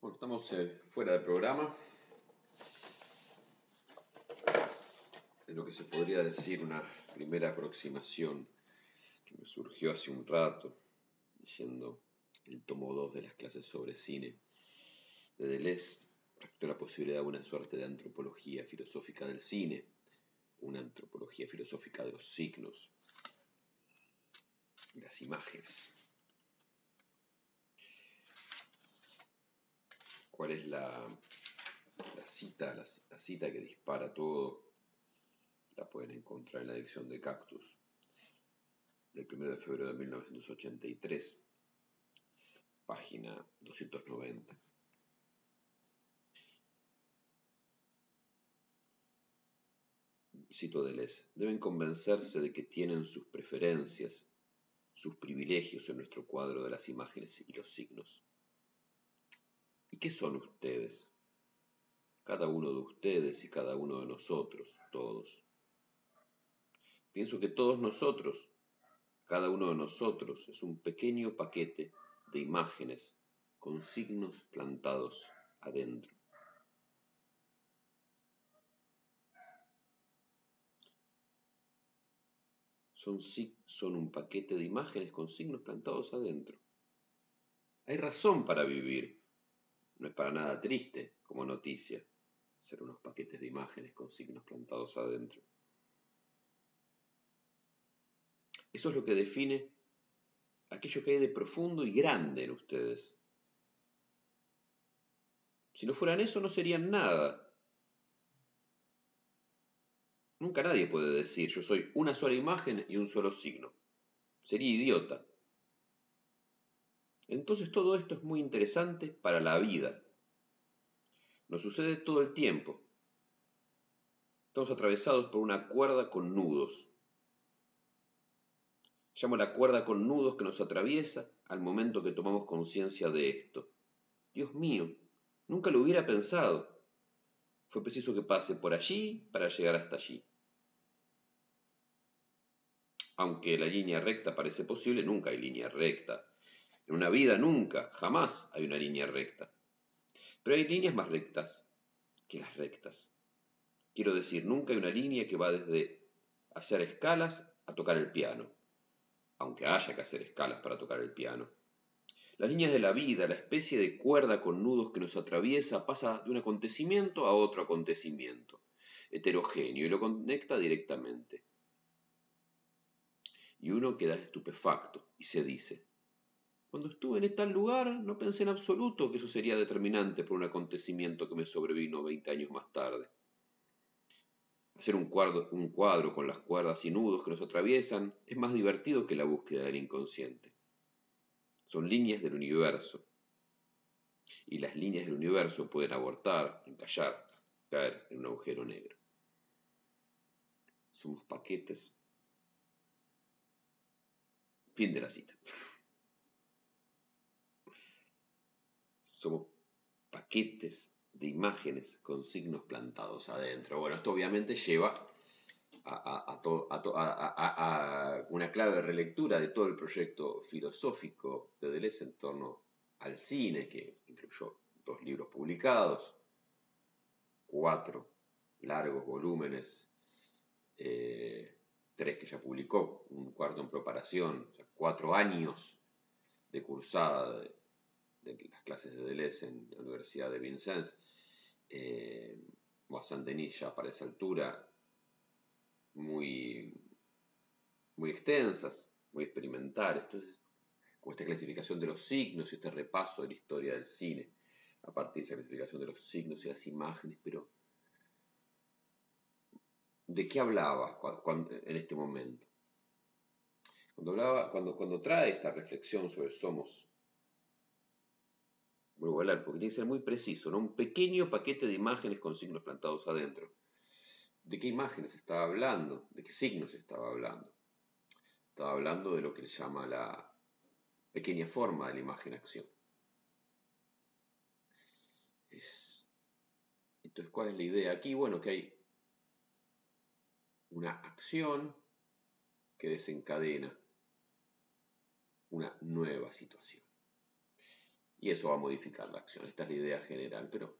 Bueno, estamos eh, fuera del programa. De lo que se podría decir una primera aproximación que me surgió hace un rato, leyendo el tomo 2 de las clases sobre cine de Deleuze, la posibilidad de una suerte de antropología filosófica del cine, una antropología filosófica de los signos y las imágenes. Cuál es la, cita, la, cita que dispara todo, la pueden encontrar en la edición de Cactus del 1 de febrero de 1983, página 290. Cito Les, deben convencerse de que tienen sus preferencias, sus privilegios en nuestro cuadro de las imágenes y los signos. ¿Y qué son ustedes? Cada uno de ustedes y cada uno de nosotros, todos. Pienso que todos nosotros, cada uno de nosotros, es un pequeño paquete de imágenes con signos plantados adentro. Son, son un paquete de imágenes con signos plantados adentro. Hay razón para vivir no es para nada triste como noticia ser unos paquetes de imágenes con signos plantados adentro. Eso es lo que define aquello que hay de profundo y grande en ustedes. Si no fueran eso, no serían nada. Nunca nadie puede decir yo soy una sola imagen y un solo signo. Sería idiota. Entonces todo esto es muy interesante para la vida. Nos sucede todo el tiempo. Estamos atravesados por una cuerda con nudos. Llamo la cuerda con nudos que nos atraviesa al momento que tomamos conciencia de esto. Dios mío, nunca lo hubiera pensado. Fue preciso que pase por allí para llegar hasta allí. Aunque la línea recta parece posible, nunca hay línea recta. En una vida nunca, jamás hay una línea recta. Pero hay líneas más rectas que las rectas. Quiero decir, nunca hay una línea que va desde hacer escalas a tocar el piano, aunque haya que hacer escalas para tocar el piano. Las líneas de la vida, la especie de cuerda con nudos que nos atraviesa, pasa de un acontecimiento a otro acontecimiento, heterogéneo, y lo conecta directamente. Y uno queda estupefacto y se dice, cuando estuve en tal lugar no pensé en absoluto que eso sería determinante por un acontecimiento que me sobrevino 20 años más tarde. Hacer un cuadro, un cuadro con las cuerdas y nudos que nos atraviesan es más divertido que la búsqueda del inconsciente. Son líneas del universo. Y las líneas del universo pueden abortar, encallar, caer en un agujero negro. Somos paquetes. Fin de la cita. Somos paquetes de imágenes con signos plantados adentro. Bueno, esto obviamente lleva a, una clave relectura de todo el proyecto filosófico de Deleuze en torno al cine, que incluyó dos libros publicados, cuatro largos volúmenes, eh, tres que ya publicó, un cuarto en preparación, cuatro años de cursada de, de las clases de Deleuze en la Universidad de Vincennes, eh, Saint-Denis para esa altura, muy, muy extensas, muy experimentales. Entonces, con esta clasificación de los signos y este repaso de la historia del cine, a partir de esa clasificación de los signos y las imágenes, pero ¿de qué hablaba en este momento? Cuando, hablaba, cuando, cuando trae esta reflexión sobre somos vuelvo porque tiene que ser muy preciso, ¿no? Un pequeño paquete de imágenes con signos plantados adentro. ¿De qué imágenes estaba hablando? ¿De qué signos estaba hablando? Estaba hablando de lo que él llama la pequeña forma de la imagen-acción. Entonces, ¿cuál es la idea aquí? Bueno, que hay una acción que desencadena una nueva situación. Y eso va a modificar la acción. Esta es la idea general. Pero,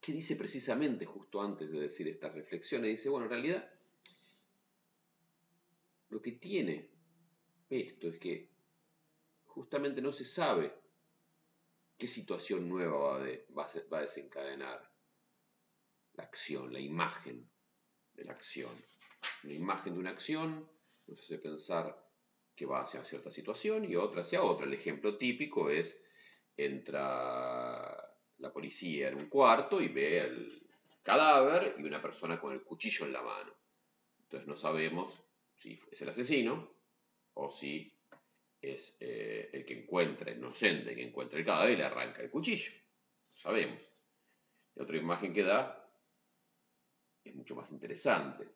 ¿qué dice precisamente justo antes de decir estas reflexiones? Dice, bueno, en realidad, lo que tiene esto es que justamente no se sabe qué situación nueva va, a desencadenar la acción, la imagen de la acción. La imagen de una acción nos hace pensar que va hacia cierta situación y otra hacia otra. El ejemplo típico es, entra la policía en un cuarto y ve el cadáver y una persona con el cuchillo en la mano. Entonces no sabemos si es el asesino o si es eh, el que encuentra, inocente, que encuentra el cadáver y le arranca el cuchillo. Sabemos. Y otra imagen que da es mucho más interesante.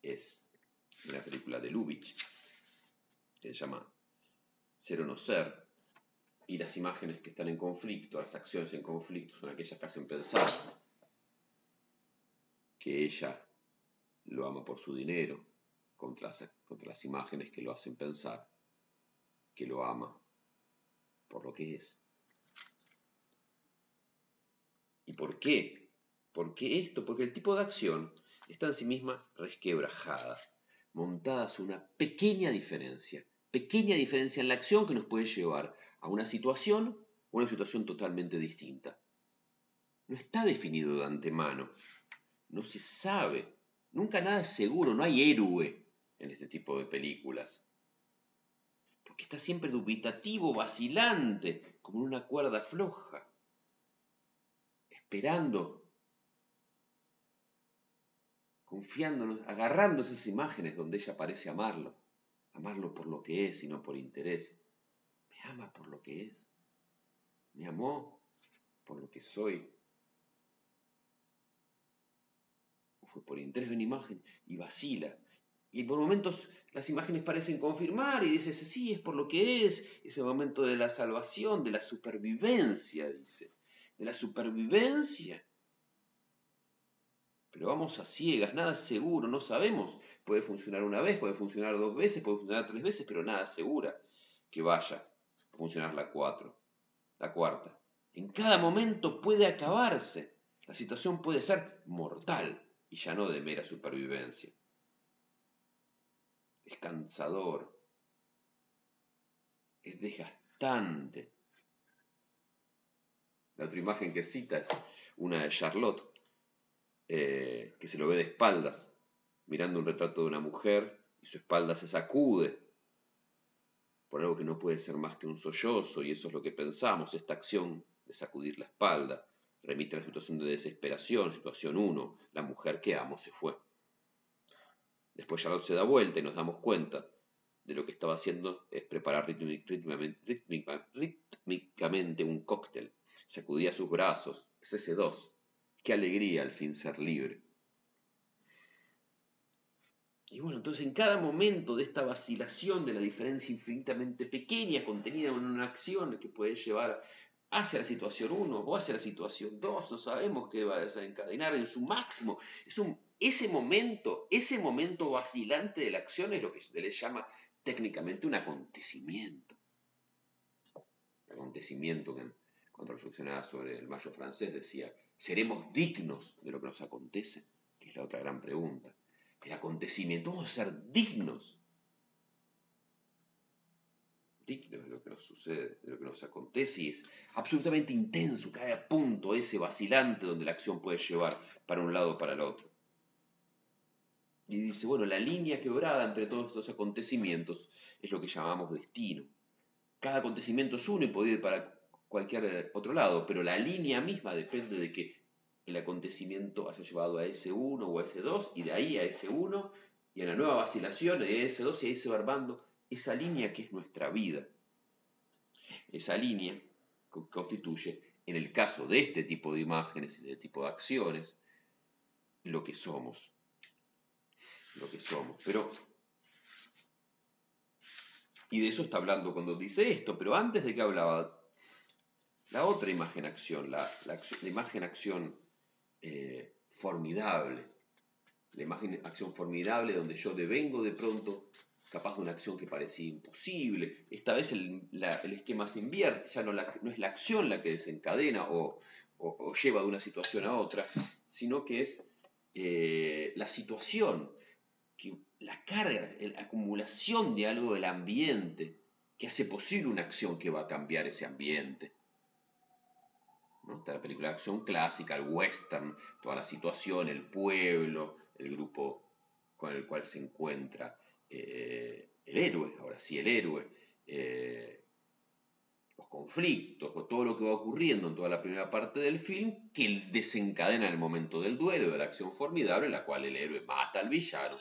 Es una película de Lubitsch que se llama Ser o no ser. Y las imágenes que están en conflicto, las acciones en conflicto, son aquellas que hacen pensar que ella lo ama por su dinero, contra contra las imágenes que lo hacen pensar que lo ama por lo que es. ¿Y por qué? ¿Por qué esto? Porque el tipo de acción está en sí misma resquebrajada, montada sobre una pequeña diferencia, pequeña diferencia en la acción que nos puede llevar a una situación o una situación totalmente distinta. No está definido de antemano, no se sabe, nunca nada es seguro, no hay héroe en este tipo de películas. Que está siempre dubitativo, vacilante, como una cuerda floja, esperando, confiando, agarrando esas imágenes donde ella parece amarlo, amarlo por lo que es y no por interés. Me ama por lo que es, me amó por lo que soy. fue por interés de una imagen y vacila y por momentos las imágenes parecen confirmar y dices, sí, es por lo que es, ese momento de la salvación, de la supervivencia, dice, de la supervivencia. Pero vamos a ciegas, nada seguro, no sabemos. Puede funcionar una vez, puede funcionar dos veces, puede funcionar tres veces, pero nada segura que vaya a funcionar la cuatro, la cuarta. En cada momento puede acabarse. La situación puede ser mortal y ya no de mera supervivencia es cansador, es desgastante. La otra imagen que cita es una de Charlotte, eh, que se lo ve de espaldas, mirando un retrato de una mujer y su espalda se sacude por algo que no puede ser más que un sollozo, y eso es lo que pensamos, esta acción de sacudir la espalda, remite a la situación de desesperación, situación 1, la mujer que amo se fue. Después Charlotte se da vuelta y nos damos cuenta de lo que estaba haciendo es preparar rítmicamente un cóctel. Sacudía sus brazos. Es ese dos. Qué alegría al fin ser libre. Y bueno, entonces en cada momento de esta vacilación de la diferencia infinitamente pequeña contenida en una acción que puede llevar hacia la situación 1 o hacia la situación 2, no sabemos qué va a desencadenar en su máximo. Ese momento, ese momento vacilante de la acción es lo que se le llama técnicamente un acontecimiento. Un acontecimiento que cuando reflexionaba sobre el mayo francés decía, ¿seremos dignos de lo que nos acontece? Que es la otra gran pregunta. El acontecimiento, vamos a ser dignos. Dignos de lo que nos sucede, de lo que nos acontece y es absolutamente intenso, cae a punto ese vacilante donde la acción puede llevar para un lado o para el otro. Y dice, bueno, la línea quebrada entre todos estos acontecimientos es lo que llamamos destino. Cada acontecimiento es uno y puede ir para cualquier otro lado, pero la línea misma depende de que el acontecimiento haya llevado a ese uno o a ese dos, y de ahí a ese uno, y a la nueva vacilación de ese dos, y ahí se va armando esa línea que es nuestra vida. Esa línea constituye, en el caso de este tipo de imágenes y de este tipo de acciones, lo que somos lo que somos. Pero, y de eso está hablando cuando dice esto, pero antes de que hablaba, la otra imagen-acción, la, imagen-acción eh, formidable, la imagen-acción formidable donde yo devengo de pronto capaz de una acción que parecía imposible. Esta vez el, esquema se invierte, ya no, es la acción la que desencadena o, lleva de una situación a otra, sino que es eh, la situación, que la carga, la acumulación de algo del ambiente que hace posible una acción que va a cambiar ese ambiente. ¿No? Está la película de acción clásica, el western, toda la situación, el pueblo, el grupo con el cual se encuentra eh, el héroe, ahora sí el héroe, eh, los conflictos, o todo lo que va ocurriendo en toda la primera parte del film, que desencadena en el momento del duelo, de la acción formidable, en la cual el héroe mata al villano,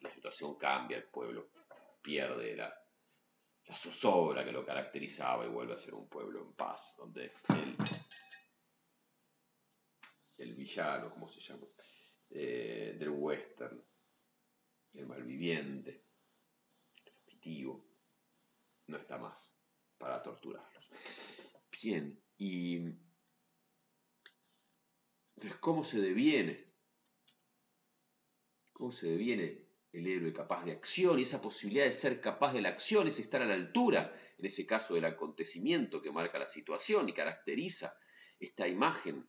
la situación cambia, el pueblo pierde la, la zozobra que lo caracterizaba y vuelve a ser un pueblo en paz, donde el, el villano, ¿cómo se llama? Eh, del western, el malviviente, el fugitivo, no está más para torturarlos. Bien, y entonces, ¿cómo se deviene? ¿Cómo se deviene el héroe capaz de acción y esa posibilidad de ser capaz de la acción es estar a la altura, en ese caso del acontecimiento que marca la situación y caracteriza esta imagen,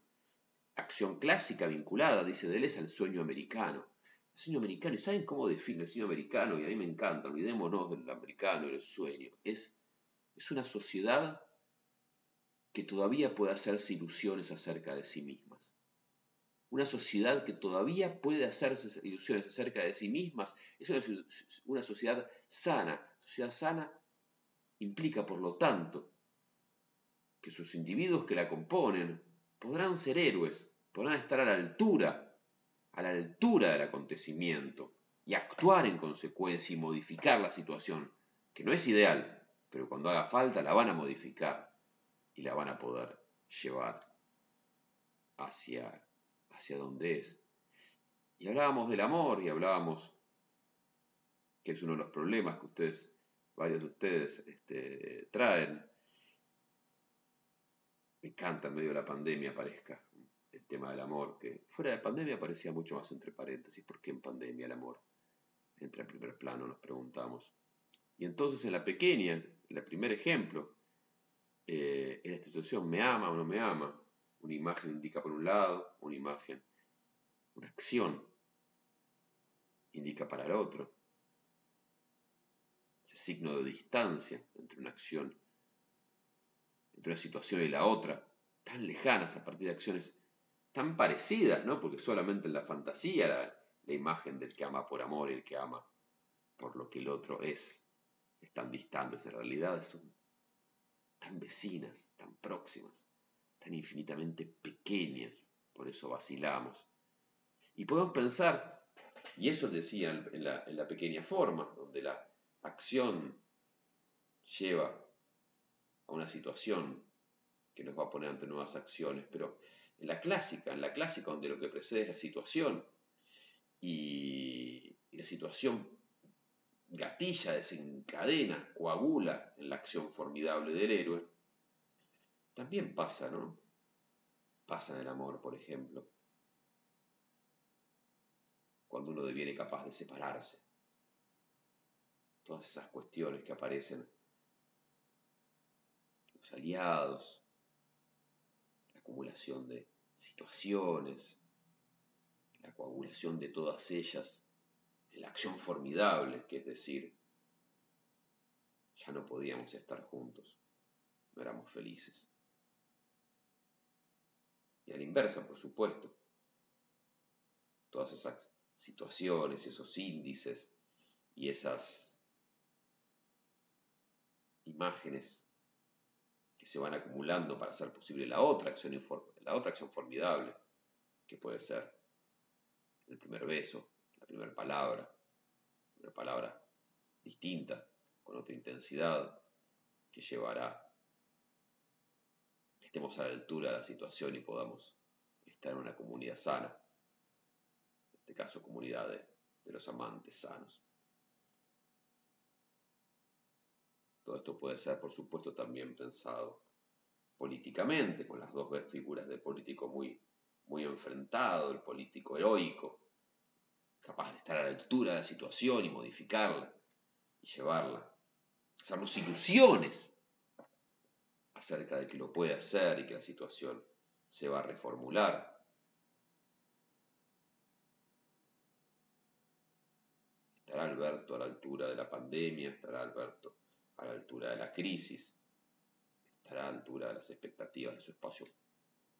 acción clásica vinculada, dice Deleuze, al sueño americano. El sueño americano, ¿y saben cómo define el sueño americano? Y a mí me encanta, olvidémonos del americano del sueño. Es, es una sociedad que todavía puede hacerse ilusiones acerca de sí mismas una sociedad que todavía puede hacerse ilusiones acerca de sí mismas, es una, sociedad sana. Sociedad sana implica, por lo tanto, que sus individuos que la componen podrán ser héroes, podrán estar a la altura, a la altura del acontecimiento y actuar en consecuencia y modificar la situación, que no es ideal, pero cuando haga falta la van a modificar y la van a poder llevar hacia hacia dónde es. Y hablábamos del amor y hablábamos, que es uno de los problemas que ustedes, varios de ustedes este, traen. Me encanta en medio de la pandemia aparezca el tema del amor, que fuera de pandemia aparecía mucho más entre paréntesis. ¿Por qué en pandemia el amor entra en primer plano? Nos preguntamos. Y entonces en la pequeña, en el primer ejemplo, eh, en esta situación, ¿me ama o no me ama? Una imagen indica por un lado, una imagen, una acción indica para el otro. Ese signo de distancia entre una acción, entre una situación y la otra, tan lejanas a partir de acciones tan parecidas, ¿no? Porque solamente en la fantasía la, imagen del que ama por amor y el que ama por lo que el otro es, están distantes, en realidad son tan vecinas, tan próximas tan infinitamente pequeñas, por eso vacilamos. Y podemos pensar, y eso decía en la, en la pequeña forma, donde la acción lleva a una situación que nos va a poner ante nuevas acciones, pero en la clásica, en la clásica donde lo que precede es la situación y, la situación gatilla, desencadena, coagula en la acción formidable del héroe, también pasa, ¿no? Pasa en el amor, por ejemplo. Cuando uno deviene capaz de separarse. Todas esas cuestiones que aparecen. Aliados. La acumulación de situaciones. La coagulación de todas ellas. La acción formidable, que es decir, ya no podíamos estar juntos. No éramos felices. Y a la inversa, por supuesto. Todas esas situaciones, esos índices y esas imágenes que se van acumulando para hacer posible la otra acción, la otra acción formidable, que puede ser el primer beso, la primera palabra, una palabra distinta, con otra intensidad, que llevará estemos a la altura de la situación y podamos estar en una comunidad sana, en este caso comunidad de, los amantes sanos. Todo esto puede ser, por supuesto, también pensado políticamente, con las dos figuras de político muy, muy enfrentado, el político heroico, capaz de estar a la altura de la situación y modificarla, y llevarla. Hacernos ilusiones acerca de que lo puede hacer y que la situación se va a reformular. ¿Estará Alberto a la altura de la pandemia? ¿Estará Alberto a la altura de la crisis? ¿Estará a la altura de las expectativas de su espacio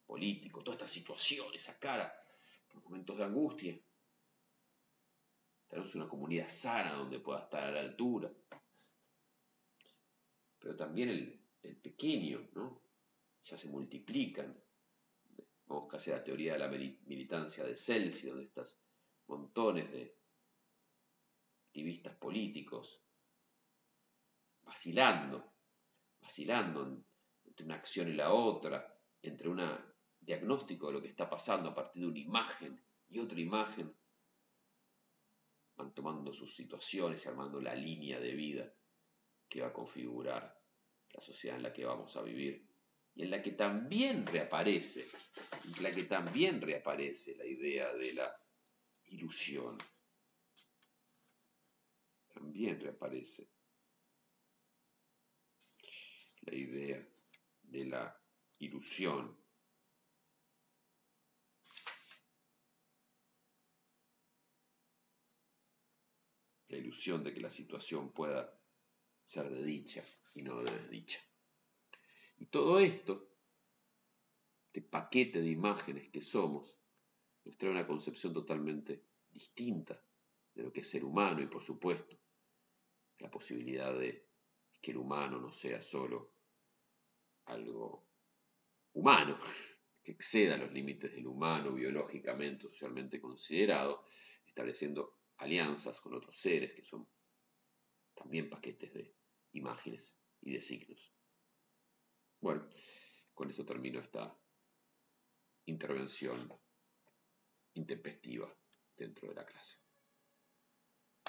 político? Toda esta situación, esa cara, por momentos de angustia. Tenemos una comunidad sana donde pueda estar a la altura. Pero también el, pequeño, ¿no? Ya se multiplican. Vamos casi a la teoría de la militancia de Celsius, donde estas montones de activistas políticos vacilando, vacilando entre una acción y la otra, entre un diagnóstico de lo que está pasando a partir de una imagen y otra imagen, van tomando sus situaciones y armando la línea de vida que va a configurar la sociedad en la que vamos a vivir y en la que también reaparece, en la que también reaparece la idea de la ilusión. También reaparece la idea de la ilusión. La ilusión de que la situación pueda ser de dicha y no de desdicha. Y todo esto, este paquete de imágenes que somos, nos trae una concepción totalmente distinta de lo que es ser humano y por supuesto la posibilidad de que el humano no sea solo algo humano, que exceda los límites del humano biológicamente, socialmente considerado, estableciendo alianzas con otros seres que son también paquetes de imágenes y de signos. Bueno, con eso termino esta intervención intempestiva dentro de la clase.